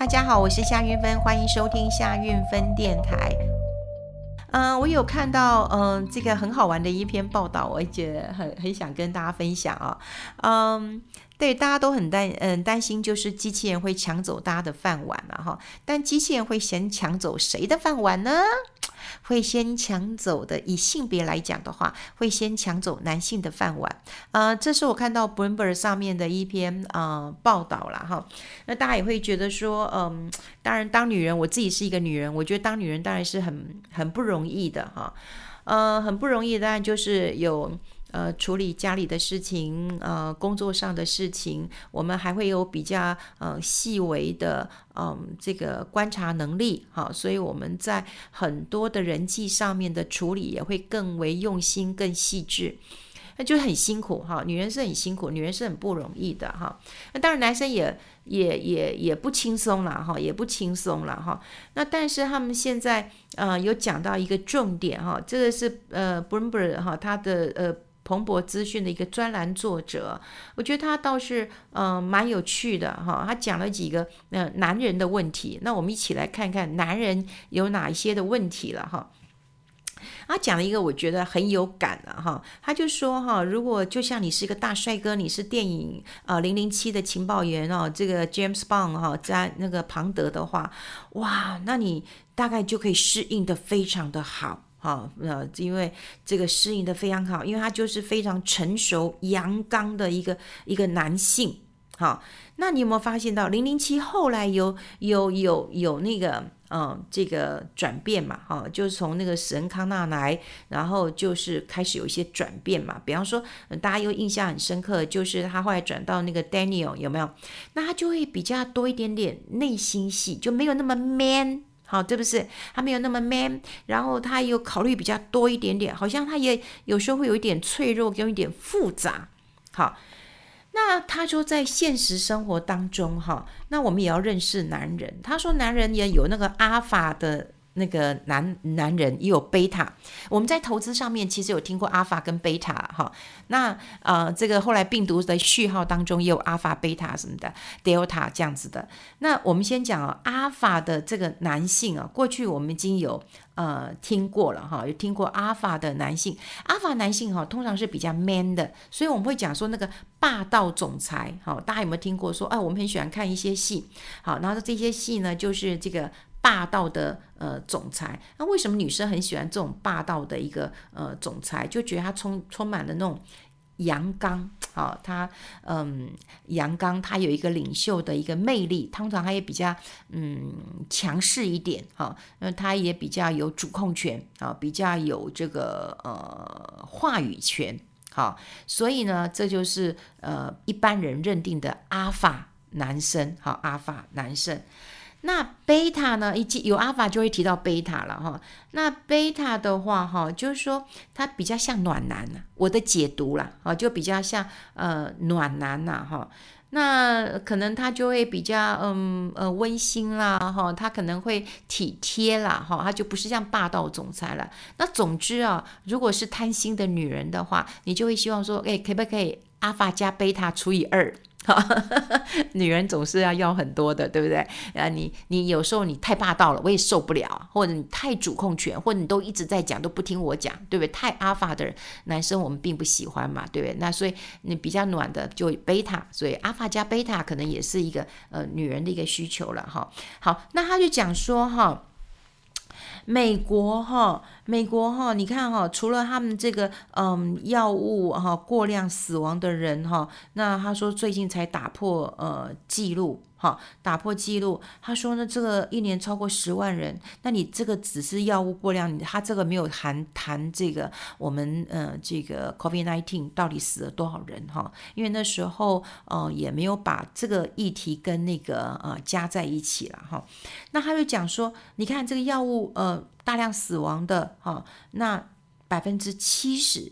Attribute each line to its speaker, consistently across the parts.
Speaker 1: 大家好，我是夏运芬，欢迎收听夏运芬电台。嗯、我有看到嗯、呃、这个很好玩的一篇报道，我也觉得很很想跟大家分享啊。嗯，对，大家都很担嗯担心，就是机器人会抢走大家的饭碗嘛、哈。但机器人会先抢走谁的饭碗呢？会先抢走的，以性别来讲的话，会先抢走男性的饭碗。呃，这是我看到 Bloomberg 上面的一篇呃报道了哈。那大家也会觉得说，嗯、当然当女人，我自己是一个女人，我觉得当女人当然是很很不容易的哈。呃，很不容易，当然就是有。呃，处理家里的事情，呃，工作上的事情，我们还会有比较呃细微的嗯、这个观察能力，哈，所以我们在很多的人际上面的处理也会更为用心、更细致，那就很辛苦哈。女人是很辛苦，女人是很不容易的哈。那当然，男生也也也也不轻松了哈，也不轻松了哈。那但是他们现在呃有讲到一个重点哈，这个是呃 Bloomberg 哈他的呃。彭博资讯的一个专栏作者，我觉得他倒是嗯、蛮有趣的哈，他讲了几个嗯、男人的问题，那我们一起来看看男人有哪一些的问题了哈。他讲了一个我觉得很有感的哈，他就说哈，如果就像你是一个大帅哥，你是电影呃零零七的情报员哦，这个 James Bond 哈，在那个庞德的话，哇，那你大概就可以适应的非常的好。好，呃，因为这个适应的非常好，因为他就是非常成熟、阳刚的一个一个男性。好，那你有没有发现到零零七后来有有有有那个嗯、这个转变嘛？哈，就是从那个史恩康纳来，然后就是开始有一些转变嘛。比方说，大家又印象很深刻，就是他后来转到那个 Daniel 有没有？那他就会比较多一点点内心戏，就没有那么 man。好，对不对？他没有那么 man，然后他又考虑比较多一点点，好像他也有时候会有一点脆弱，跟一点复杂。好，那他说在现实生活当中，哈，那我们也要认识男人。他说男人也有那个阿法的。那个男男人也有贝塔，我们在投资上面其实有听过阿法跟贝塔哈。那呃，这个后来病毒的序号当中也有阿法、贝塔什么的，Delta 这样子的。那我们先讲啊，阿法的这个男性啊，过去我们已经有呃听过了哈，有听过阿法的男性。阿法男性哈，通常是比较 man 的，所以我们会讲说那个霸道总裁。哈，大家有没有听过说？哎，我们很喜欢看一些戏。好，然后这些戏呢，就是这个。霸道的呃总裁，那为什么女生很喜欢这种霸道的一个呃总裁？就觉得他充充满了那种阳刚，好、他嗯阳刚，他有一个领袖的一个魅力，通常他也比较嗯强势一点，好、那他也比较有主控权啊、比较有这个呃话语权，好、所以呢，这就是呃一般人认定的阿法男生，好、阿法男生。那贝塔呢？一有阿法就会提到贝塔了哈。那贝塔的话哈，就是说它比较像暖男，我的解读啦，啊，就比较像呃暖男呐哈。那可能他就会比较嗯呃温馨啦哈，他可能会体贴啦哈，他就不是像霸道总裁了。那总之啊，如果是贪心的女人的话，你就会希望说，哎，可不可以阿法加贝塔除以二？女人总是要要很多的，对不对？啊，你你有时候你太霸道了，我也受不了；或者你太主控权，或者你都一直在讲，都不听我讲，对不对？太阿法的男生我们并不喜欢嘛，对不对？那所以你比较暖的就贝塔，所以阿法加贝塔可能也是一个呃女人的一个需求了哈。好，那他就讲说哈。美国哈，美国哈，你看哈，除了他们这个嗯药物哈过量死亡的人哈，那他说最近才打破呃记录。哈，打破记录。他说呢，这个一年超过十万人。那你这个只是药物过量，他这个没有含谈这个我们呃这个 COVID nineteen 到底死了多少人哈？因为那时候呃也没有把这个议题跟那个呃加在一起了哈。那他就讲说，你看这个药物呃大量死亡的哈，那百分之七十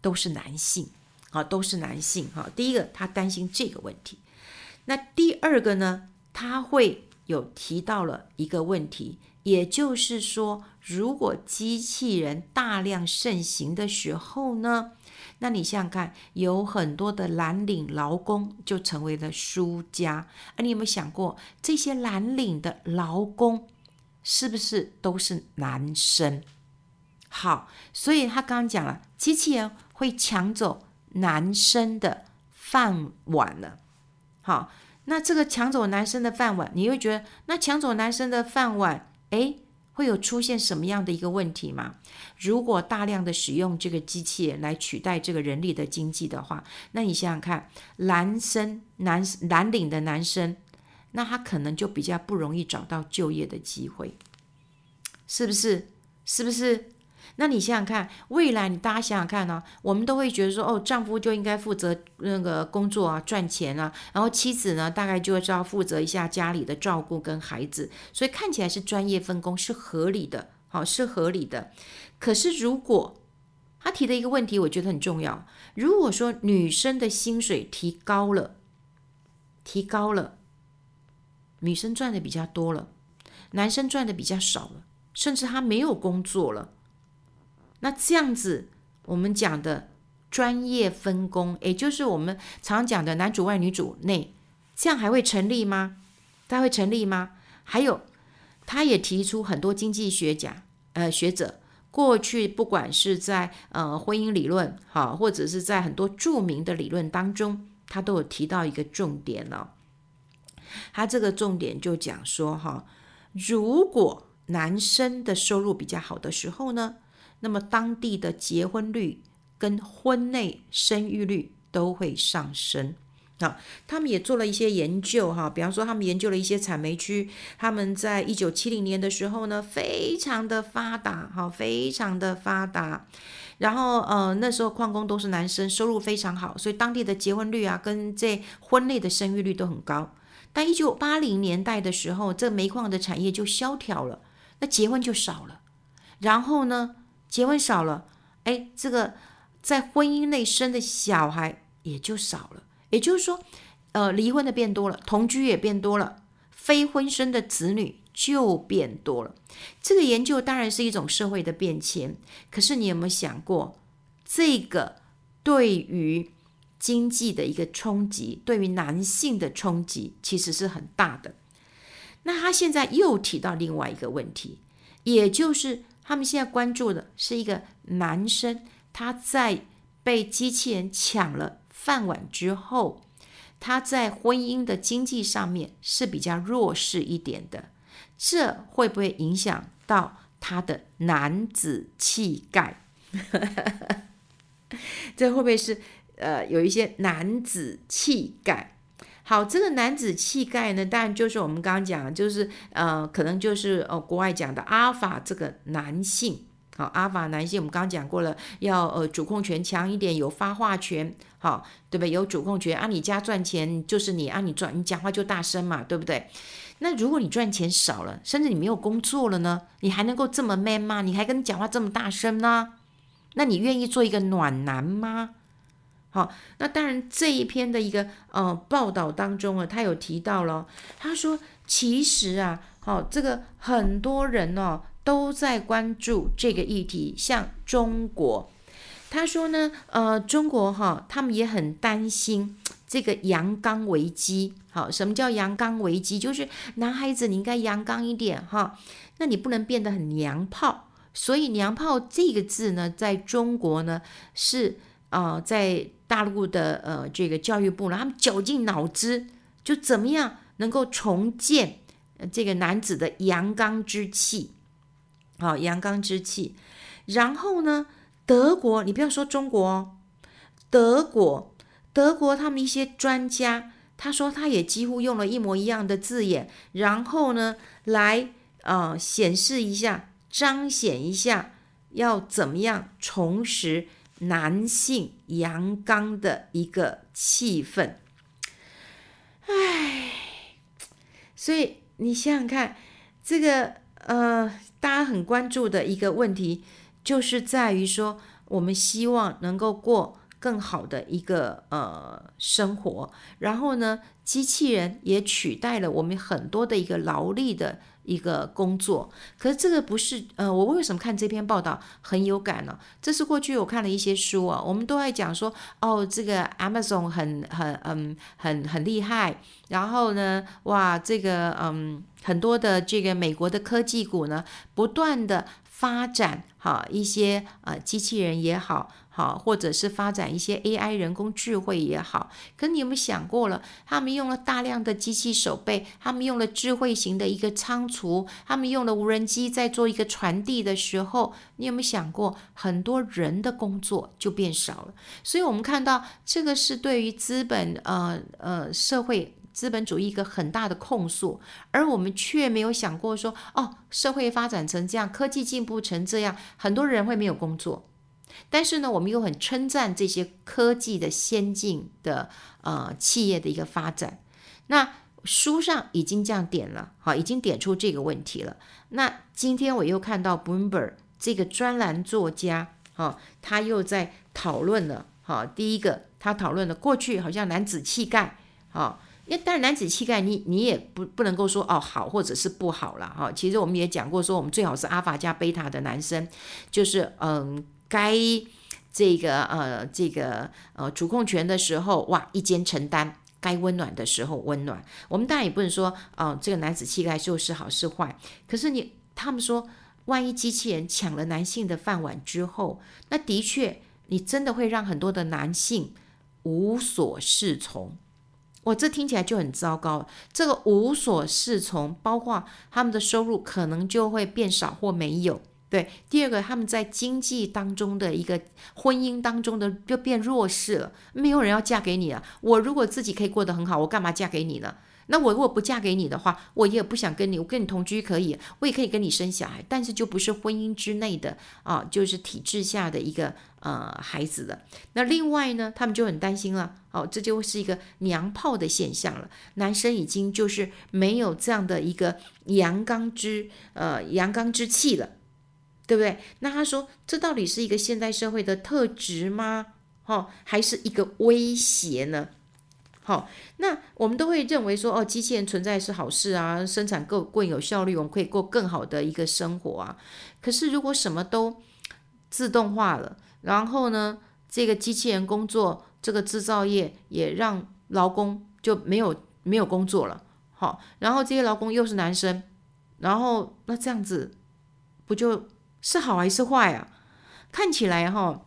Speaker 1: 都是男性，啊都是男性哈。第一个他担心这个问题。那第二个呢，他会有提到了一个问题，也就是说，如果机器人大量盛行的时候呢，那你想想看，有很多的蓝领劳工就成为了输家。啊你有没有想过，这些蓝领的劳工是不是都是男生？好，所以他刚刚讲了，机器人会抢走男生的饭碗了。好，那这个抢走男生的饭碗，你会觉得，那抢走男生的饭碗，诶，会有出现什么样的一个问题吗？如果大量的使用这个机器人来取代这个人力的经济的话，那你想想看，男生男蓝领的男生，那他可能就比较不容易找到就业的机会，是不是？是不是？那你想想看，未来你大家想想看呢、我们都会觉得说，哦，丈夫就应该负责那个工作啊，赚钱啊，然后妻子呢，大概就要负责一下家里的照顾跟孩子，所以看起来是专业分工，是合理的，好，是合理的。可是如果他提的一个问题，我觉得很重要，如果说女生的薪水提高了，提高了，女生赚的比较多了，男生赚的比较少了，甚至他没有工作了。那这样子，我们讲的专业分工，也就是我们常讲的男主外女主内，这样还会成立吗？它会成立吗？还有，他也提出很多经济学家、呃学者，过去不管是在呃婚姻理论，哈，或者是在很多著名的理论当中，他都有提到一个重点了。他这个重点就讲说，哈，如果男生的收入比较好的时候呢，那么当地的结婚率跟婚内生育率都会上升啊。他们也做了一些研究哈，比方说他们研究了一些产煤区，他们在一九七零年的时候呢，非常的发达哈，非常的发达。然后呃那时候矿工都是男生，收入非常好，所以当地的结婚率啊跟这婚内的生育率都很高。但一九八零年代的时候，这煤矿的产业就萧条了，那结婚就少了。然后呢，结婚少了，哎，这个在婚姻内生的小孩也就少了，也就是说，呃，离婚的变多了，同居也变多了，非婚生的子女就变多了。这个研究当然是一种社会的变迁，可是你有没有想过，这个对于经济的一个冲击，对于男性的冲击其实是很大的。那他现在又提到另外一个问题，也就是。他们现在关注的是一个男生，他在被机器人抢了饭碗之后，他在婚姻的经济上面是比较弱势一点的，这会不会影响到他的男子气概？这会不会是呃有一些男子气概？好，这个男子气概呢，当然就是我们刚刚讲，就是呃，可能就是呃，国外讲的阿尔法这个男性，好，阿尔法男性，我们刚刚讲过了，要呃主控权强一点，有发话权，好，对不对？有主控权，啊，你家赚钱就是你，啊，你赚，你讲话就大声嘛，对不对？那如果你赚钱少了，甚至你没有工作了呢，你还能够这么 man 吗？你还跟你讲话这么大声呢？那你愿意做一个暖男吗？好，那当然这一篇的一个呃报道当中啊，他有提到了，他说其实啊，好，这个很多人哦都在关注这个议题，像中国，他说呢，呃，中国哈，他们也很担心这个阳刚危机。好，什么叫阳刚危机？就是男孩子你应该阳刚一点哈，那你不能变得很娘炮。所以娘炮这个字呢，在中国呢是。啊、呃，在大陆的呃这个教育部呢，他们绞尽脑汁，就怎么样能够重建这个男子的阳刚之气，好、哦，阳刚之气。然后呢，德国，你不要说中国哦，德国，德国他们一些专家，他说他也几乎用了一模一样的字眼，然后呢，来、呃、显示一下，彰显一下，要怎么样重拾。男性阳刚的一个气氛，唉，所以你想想看，这个呃，大家很关注的一个问题，就是在于说，我们希望能够过更好的一个呃生活，然后呢，机器人也取代了我们很多的一个劳力的一个工作。可是这个不是呃，我为什么看这篇报道很有感呢？这是过去我看了一些书啊，我们都在讲说哦，这个 Amazon 很很嗯很很厉害，然后呢，哇，这个嗯很多的这个美国的科技股呢，不断的发展哈一些呃机器人也好。好，或者是发展一些 AI 人工智慧也好，可你有没有想过了？他们用了大量的机器手背，他们用了智慧型的一个仓储，他们用了无人机在做一个传递的时候，你有没有想过，很多人的工作就变少了？所以，我们看到这个是对于资本呃呃社会资本主义一个很大的控诉，而我们却没有想过说，哦，社会发展成这样，科技进步成这样，很多人会没有工作。但是呢，我们又很称赞这些科技的先进的呃企业的一个发展。那书上已经这样点了，好，已经点出这个问题了。那今天我又看到 Bloomberg 这个专栏作家，哈，他又在讨论了，哈，第一个他讨论了过去好像男子气概，哈，因为但是男子气概你你也不不能够说哦好或者是不好了，哈，其实我们也讲过说我们最好是阿法加贝塔的男生，就是嗯。该这个呃这个呃主控权的时候，哇，一肩承担；该温暖的时候温暖。我们当然也不能说啊、这个男子气概就是好是坏。可是你他们说，万一机器人抢了男性的饭碗之后，那的确你真的会让很多的男性无所适从。我这听起来就很糟糕。这个无所适从，包括他们的收入可能就会变少或没有。对，第二个，他们在经济当中的一个婚姻当中的就变弱势了，没有人要嫁给你了。我如果自己可以过得很好，我干嘛嫁给你呢？那我如果不嫁给你的话，我也不想跟你，我跟你同居可以，我也可以跟你生小孩，但是就不是婚姻之内的啊，就是体制下的一个呃孩子的。那另外呢，他们就很担心了，哦，这就是一个娘炮的现象了，男生已经就是没有这样的一个阳刚之呃阳刚之气了。对不对？那他说，这到底是一个现代社会的特质吗？哦，还是一个威胁呢？好、那我们都会认为说，哦，机器人存在是好事啊，生产更更有效率，我们可以过更好的一个生活啊。可是如果什么都自动化了，然后呢，这个机器人工作，这个制造业也让劳工就没有没有工作了。好、然后这些劳工又是男生，然后那这样子不就？是好还是坏啊？看起来哈，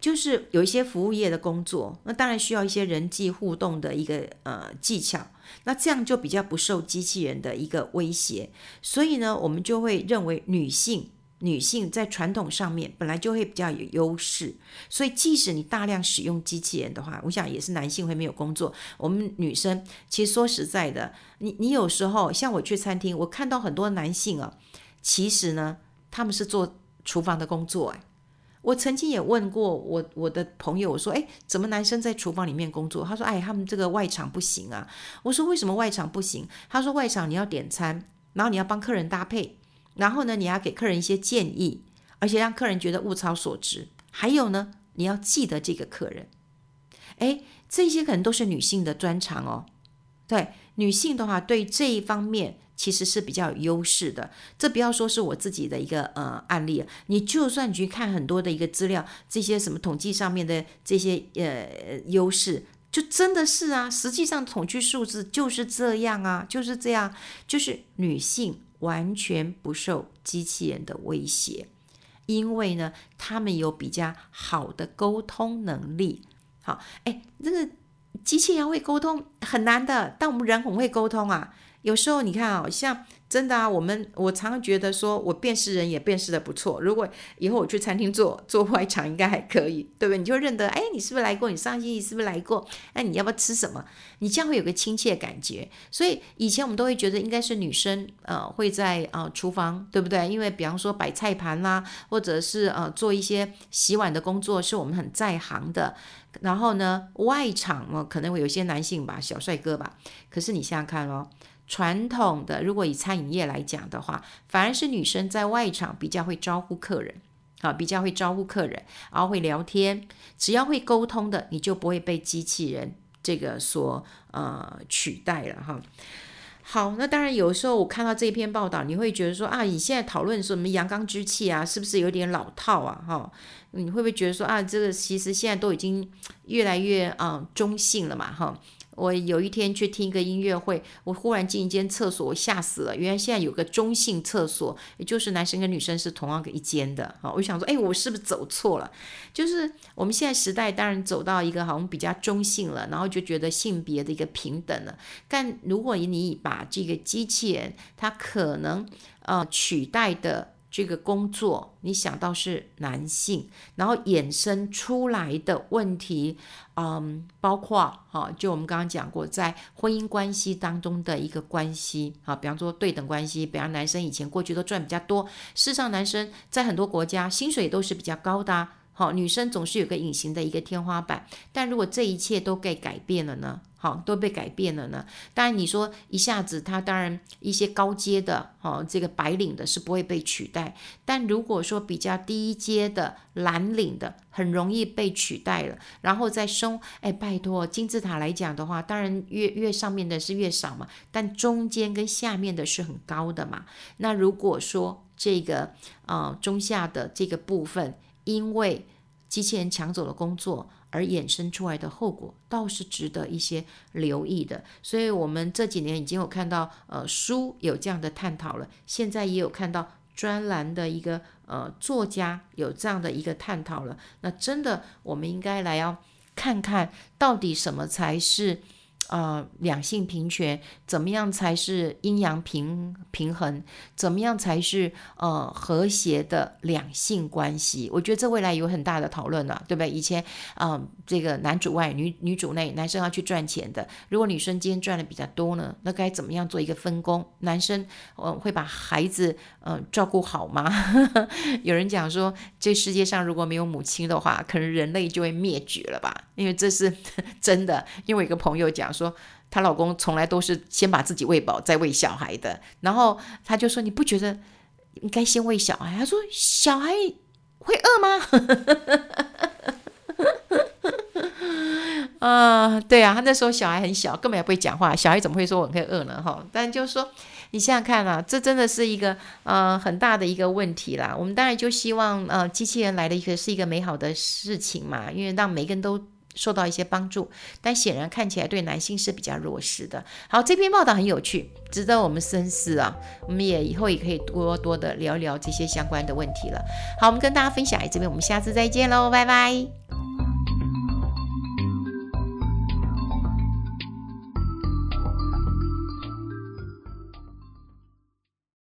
Speaker 1: 就是有一些服务业的工作，那当然需要一些人际互动的一个呃技巧，那这样就比较不受机器人的一个威胁。所以呢，我们就会认为女性女性在传统上面本来就会比较有优势。所以即使你大量使用机器人的话，我想也是男性会没有工作。我们女生其实说实在的，你你有时候像我去餐厅，我看到很多男性啊，其实呢。他们是做厨房的工作，哎，我曾经也问过我我的朋友，我说，哎，怎么男生在厨房里面工作？他说，哎，他们这个外场不行啊。我说，为什么外场不行？他说，外场你要点餐，然后你要帮客人搭配，然后呢，你要给客人一些建议，而且让客人觉得物超所值。还有呢，你要记得这个客人。哎，这些可能都是女性的专长哦。对，女性的话，对这一方面。其实是比较有优势的，这不要说是我自己的一个呃案例，你就算去看很多的一个资料，这些什么统计上面的这些呃优势，就真的是啊，实际上统计数字就是这样啊，就是这样，就是女性完全不受机器人的威胁，因为呢，他们有比较好的沟通能力。好，哎，这个机器人会沟通很难的，但我们人很会沟通啊。有时候你看啊，像真的啊，我们我常常觉得说，我辨识人也辨识得不错。如果以后我去餐厅做做外场，应该还可以，对不对？你就认得，哎，你是不是来过？你上星期是不是来过？哎，你要不要吃什么？你这样会有个亲切感觉。所以以前我们都会觉得应该是女生呃会在呃厨房，对不对？因为比方说摆菜盘啦，或者是呃做一些洗碗的工作，是我们很在行的。然后呢，外场嘛，可能会有些男性吧，小帅哥吧。可是你想想看哦。传统的，如果以餐饮业来讲的话，反而是女生在外场比较会招呼客人，啊，比较会招呼客人，然后会聊天。只要会沟通的，你就不会被机器人这个所呃取代了哈。好，那当然有时候我看到这篇报道，你会觉得说啊，你现在讨论什么阳刚之气啊，是不是有点老套啊？哈，你会不会觉得说啊，这个其实现在都已经越来越啊、嗯、中性了嘛？哈。我有一天去听一个音乐会，我忽然进一间厕所，我吓死了。原来现在有个中性厕所，也就是男生跟女生是同样的一间的。好，我想说，哎，我是不是走错了？就是我们现在时代当然走到一个好像比较中性了，然后就觉得性别的一个平等了。但如果你把这个机器人，它可能呃取代的。这个工作，你想到是男性，然后衍生出来的问题，嗯，包括哈，就我们刚刚讲过，在婚姻关系当中的一个关系，啊，比方说对等关系，比方男生以前过去都赚比较多，事实上男生在很多国家薪水都是比较高的。好，女生总是有个隐形的一个天花板，但如果这一切都被改变了呢？好，都被改变了呢？当然，你说一下子，他当然一些高阶的，哦，这个白领的是不会被取代，但如果说比较低阶的蓝领的，很容易被取代了。然后再升，哎，拜托，金字塔来讲的话，当然越越上面的是越少嘛，但中间跟下面的是很高的嘛。那如果说这个啊、呃、中下的这个部分，因为机器人抢走了工作而衍生出来的后果，倒是值得一些留意的。所以，我们这几年已经有看到，呃，书有这样的探讨了。现在也有看到专栏的一个呃作家有这样的一个探讨了。那真的，我们应该来要看看到底什么才是。呃，两性平权怎么样才是阴阳平平衡？怎么样才是呃和谐的两性关系？我觉得这未来有很大的讨论了，对不对？以前啊、这个男主外女女主内，男生要去赚钱的。如果女生今天赚的比较多呢，那该怎么样做一个分工？男生呃会把孩子呃照顾好吗？有人讲说，这世界上如果没有母亲的话，可能人类就会灭绝了吧？因为这是 真的。因为我一个朋友讲。说她老公从来都是先把自己喂饱，再喂小孩的。然后她就说：“你不觉得应该先喂小孩？”她说：“小孩会饿吗？” 啊，对啊，他那时候小孩很小，根本也不会讲话。小孩怎么会说我会饿呢？哈，但就是说，你想想看啊，这真的是一个呃很大的一个问题啦。我们当然就希望呃机器人来的一个是一个美好的事情嘛，因为让每个人都。受到一些帮助，但显然看起来对男性是比较弱势的。好，这篇报道很有趣，值得我们深思啊。我们也以后也可以多多的聊聊这些相关的问题了。好，我们跟大家分享这边，我们下次再见喽，拜拜。